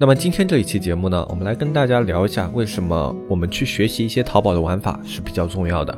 那么今天这一期节目呢，我们来跟大家聊一下，为什么我们去学习一些淘宝的玩法是比较重要的。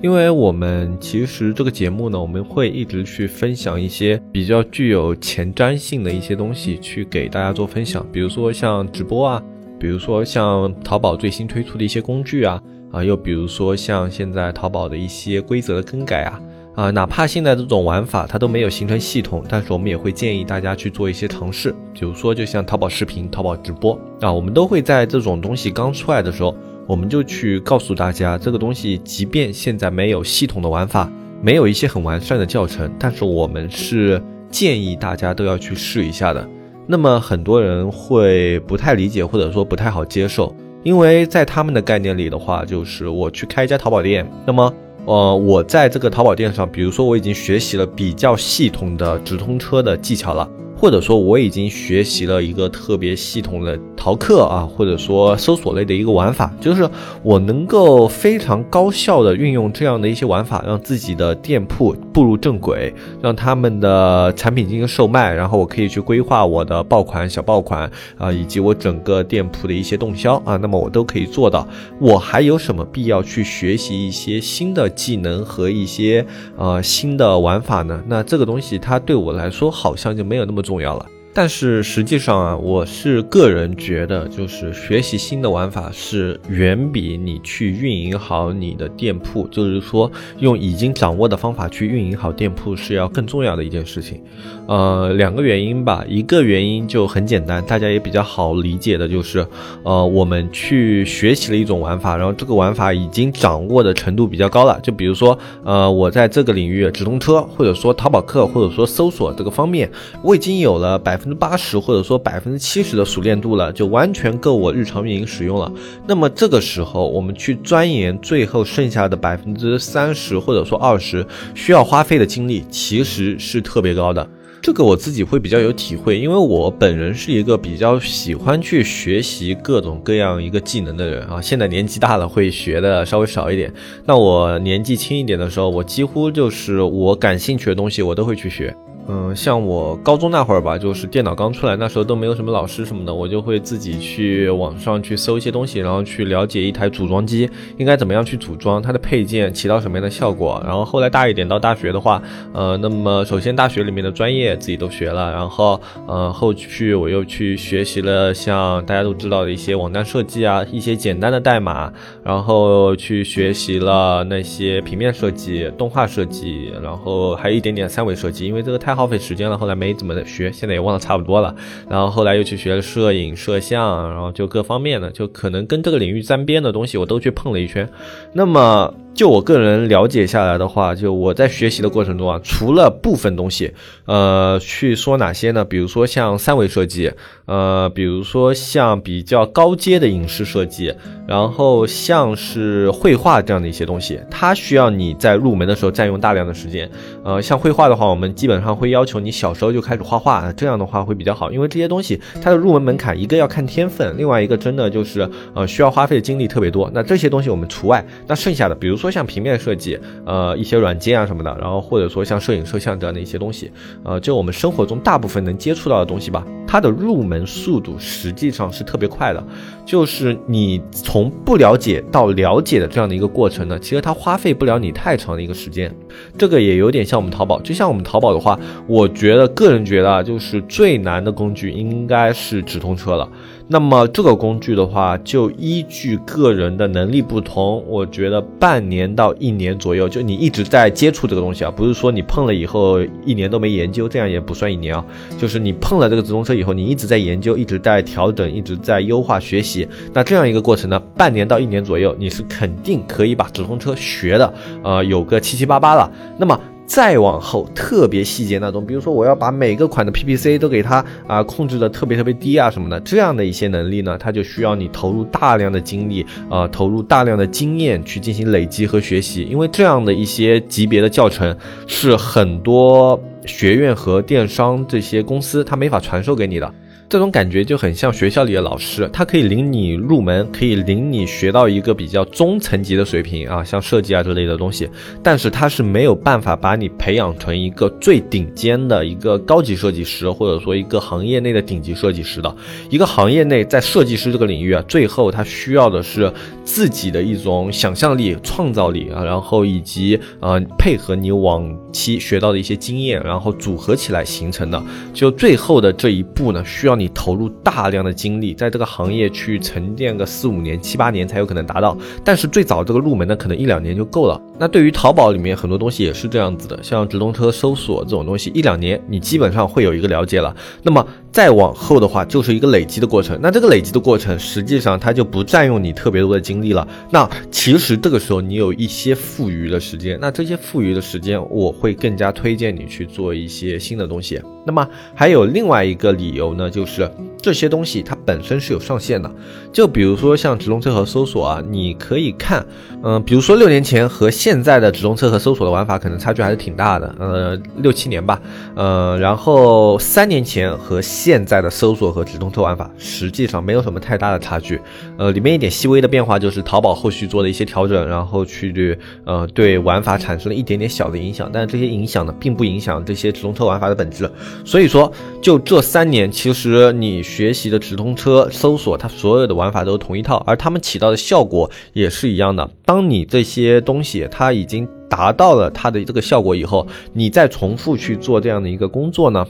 因为我们其实这个节目呢，我们会一直去分享一些比较具有前瞻性的一些东西，去给大家做分享。比如说像直播啊，比如说像淘宝最新推出的一些工具啊，啊，又比如说像现在淘宝的一些规则的更改啊。啊，哪怕现在这种玩法它都没有形成系统，但是我们也会建议大家去做一些尝试。比如说，就像淘宝视频、淘宝直播啊，我们都会在这种东西刚出来的时候，我们就去告诉大家，这个东西即便现在没有系统的玩法，没有一些很完善的教程，但是我们是建议大家都要去试一下的。那么很多人会不太理解，或者说不太好接受，因为在他们的概念里的话，就是我去开一家淘宝店，那么。呃，我在这个淘宝店上，比如说我已经学习了比较系统的直通车的技巧了。或者说我已经学习了一个特别系统的淘课啊，或者说搜索类的一个玩法，就是我能够非常高效的运用这样的一些玩法，让自己的店铺步入正轨，让他们的产品进行售卖，然后我可以去规划我的爆款、小爆款啊，以及我整个店铺的一些动销啊，那么我都可以做到。我还有什么必要去学习一些新的技能和一些呃新的玩法呢？那这个东西它对我来说好像就没有那么重。重要了。但是实际上啊，我是个人觉得，就是学习新的玩法是远比你去运营好你的店铺，就是说用已经掌握的方法去运营好店铺是要更重要的一件事情。呃，两个原因吧，一个原因就很简单，大家也比较好理解的，就是呃，我们去学习了一种玩法，然后这个玩法已经掌握的程度比较高了。就比如说，呃，我在这个领域直通车，或者说淘宝客，或者说搜索这个方面，我已经有了百。分之八十或者说百分之七十的熟练度了，就完全够我日常运营使用了。那么这个时候，我们去钻研最后剩下的百分之三十或者说二十，需要花费的精力其实是特别高的。这个我自己会比较有体会，因为我本人是一个比较喜欢去学习各种各样一个技能的人啊。现在年纪大了，会学的稍微少一点。那我年纪轻一点的时候，我几乎就是我感兴趣的东西，我都会去学。嗯，像我高中那会儿吧，就是电脑刚出来，那时候都没有什么老师什么的，我就会自己去网上去搜一些东西，然后去了解一台组装机应该怎么样去组装，它的配件起到什么样的效果。然后后来大一点到大学的话，呃，那么首先大学里面的专业自己都学了，然后呃后续我又去学习了像大家都知道的一些网站设计啊，一些简单的代码，然后去学习了那些平面设计、动画设计，然后还有一点点三维设计，因为这个太太。耗费时间了，后来没怎么学，现在也忘得差不多了。然后后来又去学了摄影、摄像，然后就各方面的，就可能跟这个领域沾边的东西，我都去碰了一圈。那么。就我个人了解下来的话，就我在学习的过程中啊，除了部分东西，呃，去说哪些呢？比如说像三维设计，呃，比如说像比较高阶的影视设计，然后像是绘画这样的一些东西，它需要你在入门的时候占用大量的时间。呃，像绘画的话，我们基本上会要求你小时候就开始画画，这样的话会比较好，因为这些东西它的入门门槛，一个要看天分，另外一个真的就是呃需要花费的精力特别多。那这些东西我们除外，那剩下的，比如说。像平面设计，呃，一些软件啊什么的，然后或者说像摄影、摄像这样的一些东西，呃，就我们生活中大部分能接触到的东西吧，它的入门速度实际上是特别快的。就是你从不了解到了解的这样的一个过程呢，其实它花费不了你太长的一个时间。这个也有点像我们淘宝，就像我们淘宝的话，我觉得个人觉得啊，就是最难的工具应该是直通车了。那么这个工具的话，就依据个人的能力不同，我觉得半年到一年左右，就你一直在接触这个东西啊，不是说你碰了以后一年都没研究，这样也不算一年啊。就是你碰了这个直通车以后，你一直在研究，一直在调整，一直在优化学习。那这样一个过程呢，半年到一年左右，你是肯定可以把直通车学的，呃，有个七七八八了。那么。再往后特别细节那种，比如说我要把每个款的 PPC 都给它啊控制的特别特别低啊什么的，这样的一些能力呢，它就需要你投入大量的精力啊，投入大量的经验去进行累积和学习，因为这样的一些级别的教程是很多学院和电商这些公司它没法传授给你的。这种感觉就很像学校里的老师，他可以领你入门，可以领你学到一个比较中层级的水平啊，像设计啊之类的东西。但是他是没有办法把你培养成一个最顶尖的一个高级设计师，或者说一个行业内的顶级设计师的。一个行业内在设计师这个领域啊，最后他需要的是自己的一种想象力、创造力啊，然后以及呃配合你往期学到的一些经验，然后组合起来形成的。就最后的这一步呢，需要。你投入大量的精力，在这个行业去沉淀个四五年、七八年才有可能达到，但是最早这个入门呢，可能一两年就够了。那对于淘宝里面很多东西也是这样子的，像直通车搜索这种东西，一两年你基本上会有一个了解了。那么再往后的话，就是一个累积的过程。那这个累积的过程，实际上它就不占用你特别多的精力了。那其实这个时候你有一些富余的时间，那这些富余的时间，我会更加推荐你去做一些新的东西。那么还有另外一个理由呢，就是这些东西它本身是有上限的。就比如说像直通车和搜索啊，你可以看，嗯，比如说六年前和现在的直通车和搜索的玩法可能差距还是挺大的，呃，六七年吧，呃，然后三年前和现在的搜索和直通车玩法实际上没有什么太大的差距，呃，里面一点细微的变化就是淘宝后续做的一些调整，然后去呃对玩法产生了一点点小的影响，但是这些影响呢并不影响这些直通车玩法的本质，所以说就这三年，其实你学习的直通车搜索它所有的玩法都是同一套，而它们起到的效果也是一样的。当你这些东西它已经达到了它的这个效果以后，你再重复去做这样的一个工作呢？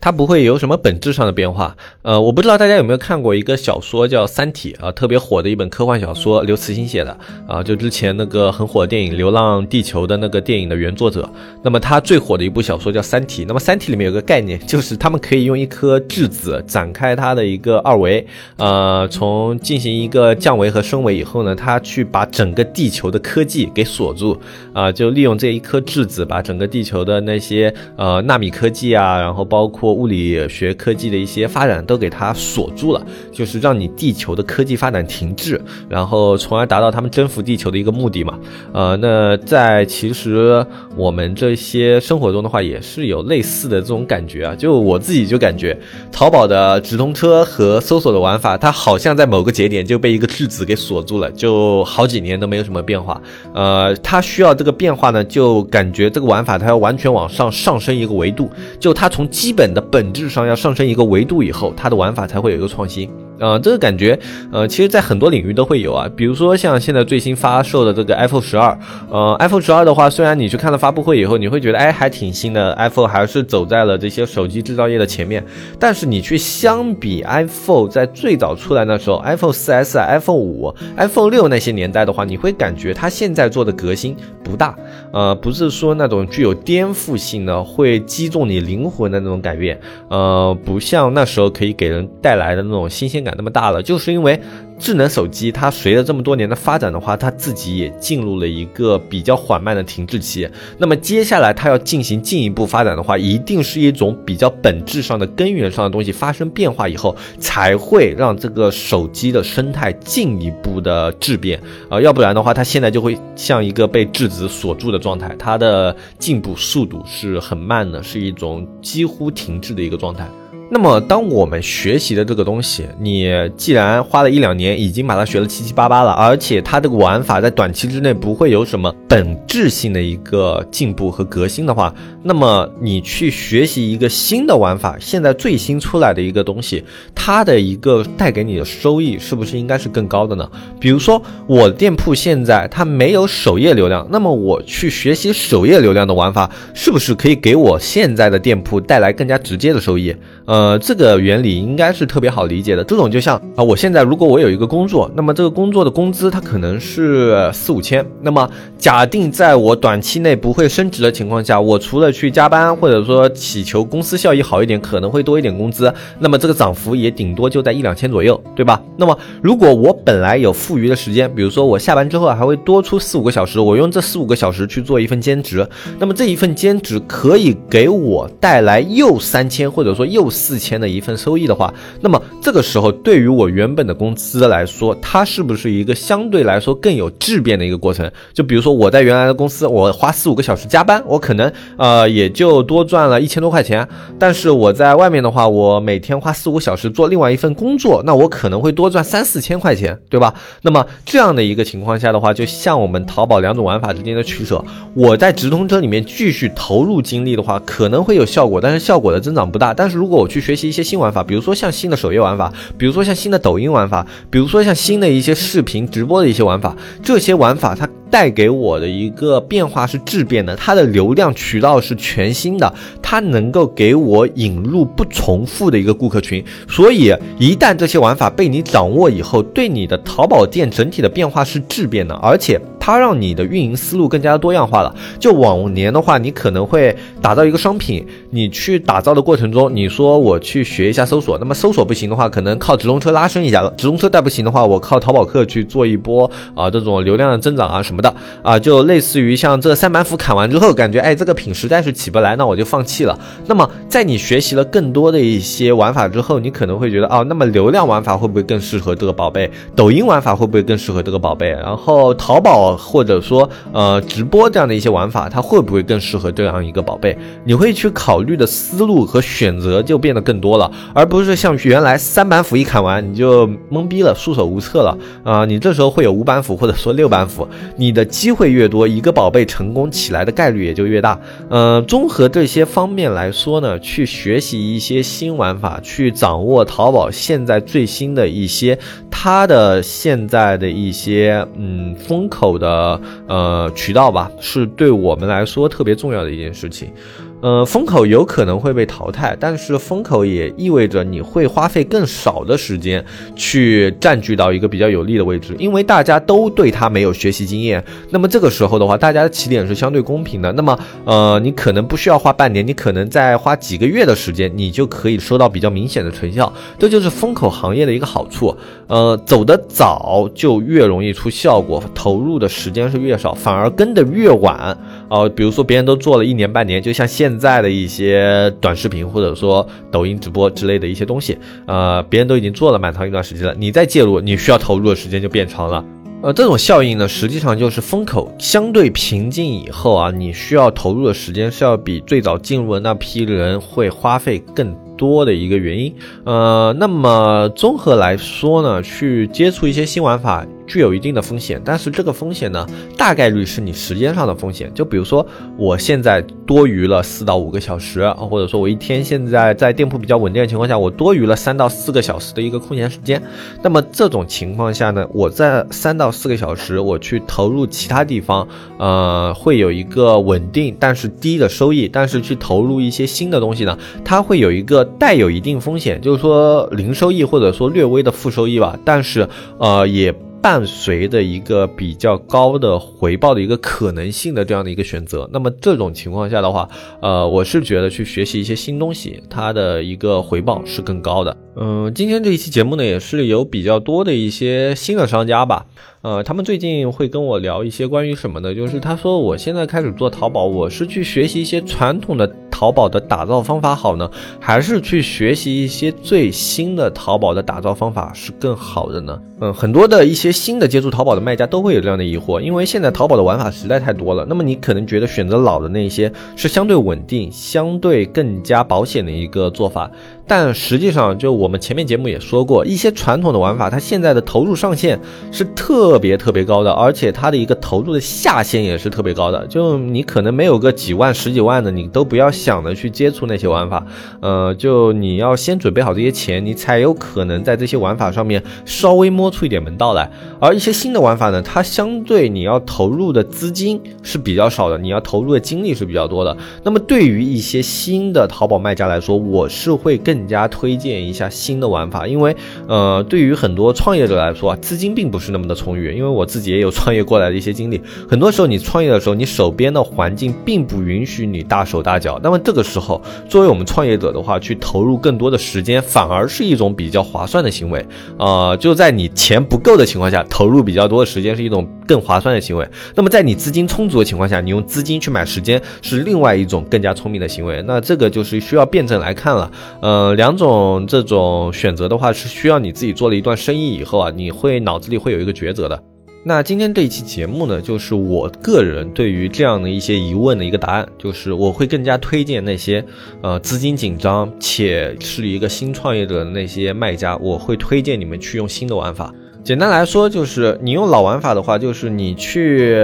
它不会有什么本质上的变化，呃，我不知道大家有没有看过一个小说叫《三体》啊，特别火的一本科幻小说，刘慈欣写的啊，就之前那个很火的电影《流浪地球》的那个电影的原作者。那么他最火的一部小说叫《三体》，那么《三体》里面有个概念，就是他们可以用一颗质子展开它的一个二维，呃，从进行一个降维和升维以后呢，它去把整个地球的科技给锁住，啊，就利用这一颗质子把整个地球的那些呃纳米科技啊，然后包括物理学科技的一些发展都给它锁住了，就是让你地球的科技发展停滞，然后从而达到他们征服地球的一个目的嘛。呃，那在其实我们这些生活中的话，也是有类似的这种感觉啊。就我自己就感觉，淘宝的直通车和搜索的玩法，它好像在某个节点就被一个质子给锁住了，就好几年都没有什么变化。呃，它需要这个变化呢，就感觉这个玩法它要完全往上上升一个维度，就它从基本本质上要上升一个维度以后，它的玩法才会有一个创新。呃，这个感觉，呃，其实，在很多领域都会有啊。比如说，像现在最新发售的这个 iPhone 十二，呃，iPhone 十二的话，虽然你去看了发布会以后，你会觉得，哎，还挺新的，iPhone 还是走在了这些手机制造业的前面。但是你去相比 iPhone 在最早出来那时候，iPhone 四 S、iPhone 五、iPhone 六那些年代的话，你会感觉它现在做的革新不大，呃，不是说那种具有颠覆性的、会击中你灵魂的那种改变，呃，不像那时候可以给人带来的那种新鲜感。那么大了，就是因为智能手机它随着这么多年的发展的话，它自己也进入了一个比较缓慢的停滞期。那么接下来它要进行进一步发展的话，一定是一种比较本质上的根源上的东西发生变化以后，才会让这个手机的生态进一步的质变啊，要不然的话，它现在就会像一个被质子锁住的状态，它的进步速度是很慢的，是一种几乎停滞的一个状态。那么，当我们学习的这个东西，你既然花了一两年，已经把它学了七七八八了，而且它这个玩法在短期之内不会有什么本质性的一个进步和革新的话，那么你去学习一个新的玩法，现在最新出来的一个东西，它的一个带给你的收益是不是应该是更高的呢？比如说，我店铺现在它没有首页流量，那么我去学习首页流量的玩法，是不是可以给我现在的店铺带来更加直接的收益？呃。呃，这个原理应该是特别好理解的。这种就像啊，我现在如果我有一个工作，那么这个工作的工资它可能是四五千，那么假定在我短期内不会升职的情况下，我除了去加班或者说祈求公司效益好一点，可能会多一点工资，那么这个涨幅也顶多就在一两千左右，对吧？那么如果我本来有富余的时间，比如说我下班之后还会多出四五个小时，我用这四五个小时去做一份兼职，那么这一份兼职可以给我带来又三千或者说又四千的一份收益的话，那么这个时候对于我原本的工资来说，它是不是一个相对来说更有质变的一个过程？就比如说我在原来的公司，我花四五个小时加班，我可能呃也就多赚了一千多块钱，但是我在外面的话，我每天花四五个小时做另外一份工作，那我可能会多赚三四千块钱，对吧？那么这样的一个情况下的话，就像我们淘宝两种玩法之间的取舍，我在直通车里面继续投入精力的话，可能会有效果，但是效果的增长不大。但是如果我去学习一些新玩法，比如说像新的首页玩法，比如说像新的抖音玩法，比如说像新的一些视频直播的一些玩法，这些玩法它。带给我的一个变化是质变的，它的流量渠道是全新的，它能够给我引入不重复的一个顾客群。所以一旦这些玩法被你掌握以后，对你的淘宝店整体的变化是质变的，而且它让你的运营思路更加的多样化了。就往年的话，你可能会打造一个商品，你去打造的过程中，你说我去学一下搜索，那么搜索不行的话，可能靠直通车拉升一下；直通车带不行的话，我靠淘宝客去做一波啊这种流量的增长啊什么。的啊，就类似于像这三板斧砍完之后，感觉哎，这个品实在是起不来，那我就放弃了。那么在你学习了更多的一些玩法之后，你可能会觉得哦，那么流量玩法会不会更适合这个宝贝？抖音玩法会不会更适合这个宝贝？然后淘宝或者说呃直播这样的一些玩法，它会不会更适合这样一个宝贝？你会去考虑的思路和选择就变得更多了，而不是像原来三板斧一砍完你就懵逼了，束手无策了啊！你这时候会有五板斧或者说六板斧，你。的机会越多，一个宝贝成功起来的概率也就越大。嗯，综合这些方面来说呢，去学习一些新玩法，去掌握淘宝现在最新的一些它的现在的一些嗯风口的呃渠道吧，是对我们来说特别重要的一件事情。呃，风口有可能会被淘汰，但是风口也意味着你会花费更少的时间去占据到一个比较有利的位置，因为大家都对它没有学习经验。那么这个时候的话，大家的起点是相对公平的。那么，呃，你可能不需要花半年，你可能在花几个月的时间，你就可以收到比较明显的成效。这就是风口行业的一个好处。呃，走得早就越容易出效果，投入的时间是越少，反而跟得越晚。哦，比如说别人都做了一年半年，就像现在的一些短视频或者说抖音直播之类的一些东西，呃，别人都已经做了蛮长一段时间了，你再介入，你需要投入的时间就变长了。呃，这种效应呢，实际上就是风口相对平静以后啊，你需要投入的时间是要比最早进入的那批人会花费更。多的一个原因，呃，那么综合来说呢，去接触一些新玩法具有一定的风险，但是这个风险呢，大概率是你时间上的风险。就比如说，我现在多余了四到五个小时，或者说我一天现在在店铺比较稳定的情况下，我多余了三到四个小时的一个空闲时间。那么这种情况下呢，我在三到四个小时我去投入其他地方，呃，会有一个稳定但是低的收益，但是去投入一些新的东西呢，它会有一个。带有一定风险，就是说零收益或者说略微的负收益吧，但是呃也伴随的一个比较高的回报的一个可能性的这样的一个选择。那么这种情况下的话，呃我是觉得去学习一些新东西，它的一个回报是更高的。嗯，今天这一期节目呢，也是有比较多的一些新的商家吧。呃，他们最近会跟我聊一些关于什么的，就是他说我现在开始做淘宝，我是去学习一些传统的淘宝的打造方法好呢，还是去学习一些最新的淘宝的打造方法是更好的呢？嗯，很多的一些新的接触淘宝的卖家都会有这样的疑惑，因为现在淘宝的玩法实在太多了。那么你可能觉得选择老的那些是相对稳定、相对更加保险的一个做法。但实际上，就我们前面节目也说过，一些传统的玩法，它现在的投入上限是特别特别高的，而且它的一个投入的下限也是特别高的。就你可能没有个几万、十几万的，你都不要想着去接触那些玩法。呃，就你要先准备好这些钱，你才有可能在这些玩法上面稍微摸出一点门道来。而一些新的玩法呢，它相对你要投入的资金是比较少的，你要投入的精力是比较多的。那么对于一些新的淘宝卖家来说，我是会更。更加推荐一下新的玩法，因为呃，对于很多创业者来说啊，资金并不是那么的充裕，因为我自己也有创业过来的一些经历，很多时候你创业的时候，你手边的环境并不允许你大手大脚，那么这个时候，作为我们创业者的话，去投入更多的时间，反而是一种比较划算的行为，呃，就在你钱不够的情况下，投入比较多的时间是一种更划算的行为，那么在你资金充足的情况下，你用资金去买时间是另外一种更加聪明的行为，那这个就是需要辩证来看了。嗯呃，两种这种选择的话，是需要你自己做了一段生意以后啊，你会脑子里会有一个抉择的。那今天这一期节目呢，就是我个人对于这样的一些疑问的一个答案，就是我会更加推荐那些呃资金紧张且是一个新创业者的那些卖家，我会推荐你们去用新的玩法。简单来说，就是你用老玩法的话，就是你去。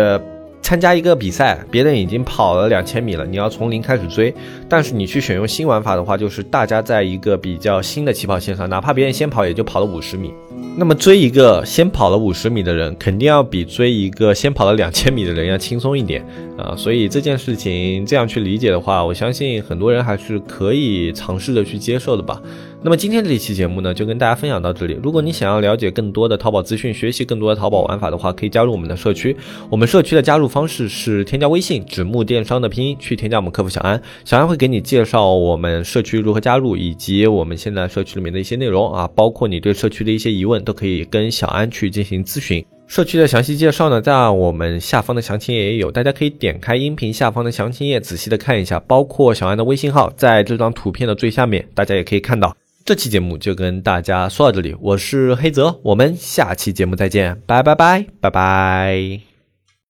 参加一个比赛，别人已经跑了两千米了，你要从零开始追。但是你去选用新玩法的话，就是大家在一个比较新的起跑线上，哪怕别人先跑，也就跑了五十米。那么追一个先跑了五十米的人，肯定要比追一个先跑了两千米的人要轻松一点啊。所以这件事情这样去理解的话，我相信很多人还是可以尝试着去接受的吧。那么今天这一期节目呢，就跟大家分享到这里。如果你想要了解更多的淘宝资讯，学习更多的淘宝玩法的话，可以加入我们的社区。我们社区的加入方式是添加微信“纸木电商”的拼音去添加我们客服小安，小安会给你介绍我们社区如何加入，以及我们现在社区里面的一些内容啊，包括你对社区的一些疑问，都可以跟小安去进行咨询。社区的详细介绍呢，在我们下方的详情页也有，大家可以点开音频下方的详情页仔细的看一下，包括小安的微信号，在这张图片的最下面，大家也可以看到。这期节目就跟大家说到这里，我是黑泽，我们下期节目再见，拜拜拜拜拜。